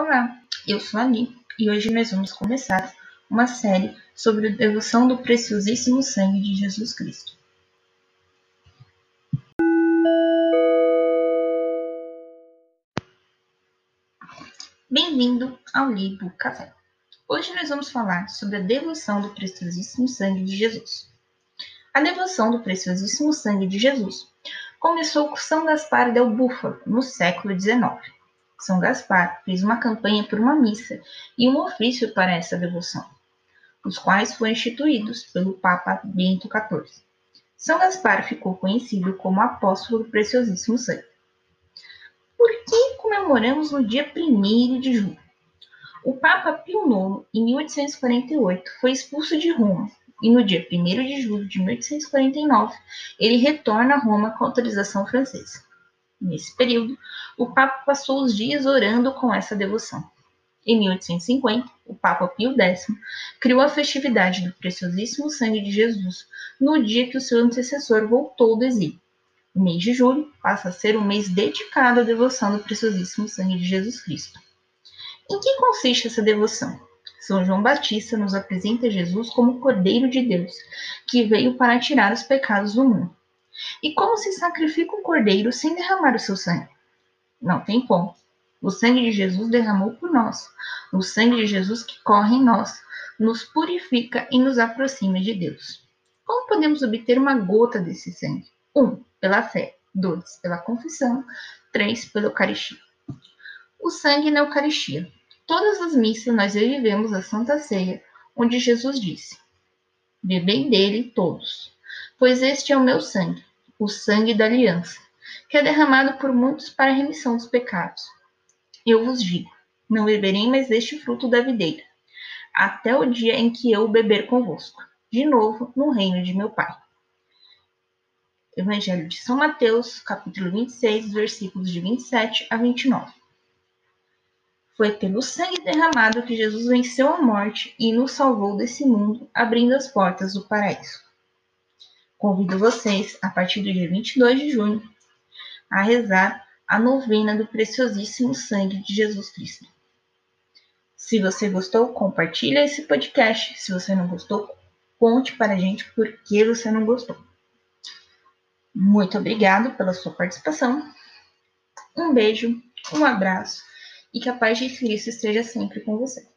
Olá, eu sou a Ani e hoje nós vamos começar uma série sobre a devoção do preciosíssimo sangue de Jesus Cristo. Bem-vindo ao Livro Café. Hoje nós vamos falar sobre a devoção do preciosíssimo sangue de Jesus. A devoção do preciosíssimo sangue de Jesus começou com São Gaspar del Búfalo no século XIX. São Gaspar fez uma campanha por uma missa e um ofício para essa devoção, os quais foram instituídos pelo Papa Bento XIV. São Gaspar ficou conhecido como apóstolo do preciosíssimo sangue. Por que comemoramos no dia 1 de julho? O Papa Pio IX, em 1848, foi expulso de Roma e no dia 1 de julho de 1849 ele retorna a Roma com autorização francesa. Nesse período, o Papa passou os dias orando com essa devoção. Em 1850, o Papa Pio X criou a festividade do preciosíssimo sangue de Jesus no dia que o seu antecessor voltou do exílio. O mês de julho passa a ser um mês dedicado à devoção do preciosíssimo sangue de Jesus Cristo. Em que consiste essa devoção? São João Batista nos apresenta Jesus como o Cordeiro de Deus, que veio para tirar os pecados do mundo. E como se sacrifica um cordeiro sem derramar o seu sangue? Não tem como. O sangue de Jesus derramou por nós. O sangue de Jesus que corre em nós nos purifica e nos aproxima de Deus. Como podemos obter uma gota desse sangue? 1. Um, pela fé. 2. Pela confissão. 3. Pela Eucaristia. O sangue na Eucaristia. Todas as missas nós revivemos a Santa Ceia, onde Jesus disse: Bebei dele todos, pois este é o meu sangue, o sangue da aliança, que é derramado por muitos para a remissão dos pecados. Eu vos digo: não beberei mais deste fruto da videira, até o dia em que eu o beber convosco, de novo no reino de meu Pai. Evangelho de São Mateus, capítulo 26, versículos de 27 a 29. Foi pelo sangue derramado que Jesus venceu a morte e nos salvou desse mundo, abrindo as portas do paraíso. Convido vocês, a partir do dia 22 de junho, a rezar a novena do preciosíssimo sangue de Jesus Cristo. Se você gostou, compartilhe esse podcast. Se você não gostou, conte para a gente por que você não gostou. Muito obrigado pela sua participação. Um beijo, um abraço e que a paz de Cristo esteja sempre com você.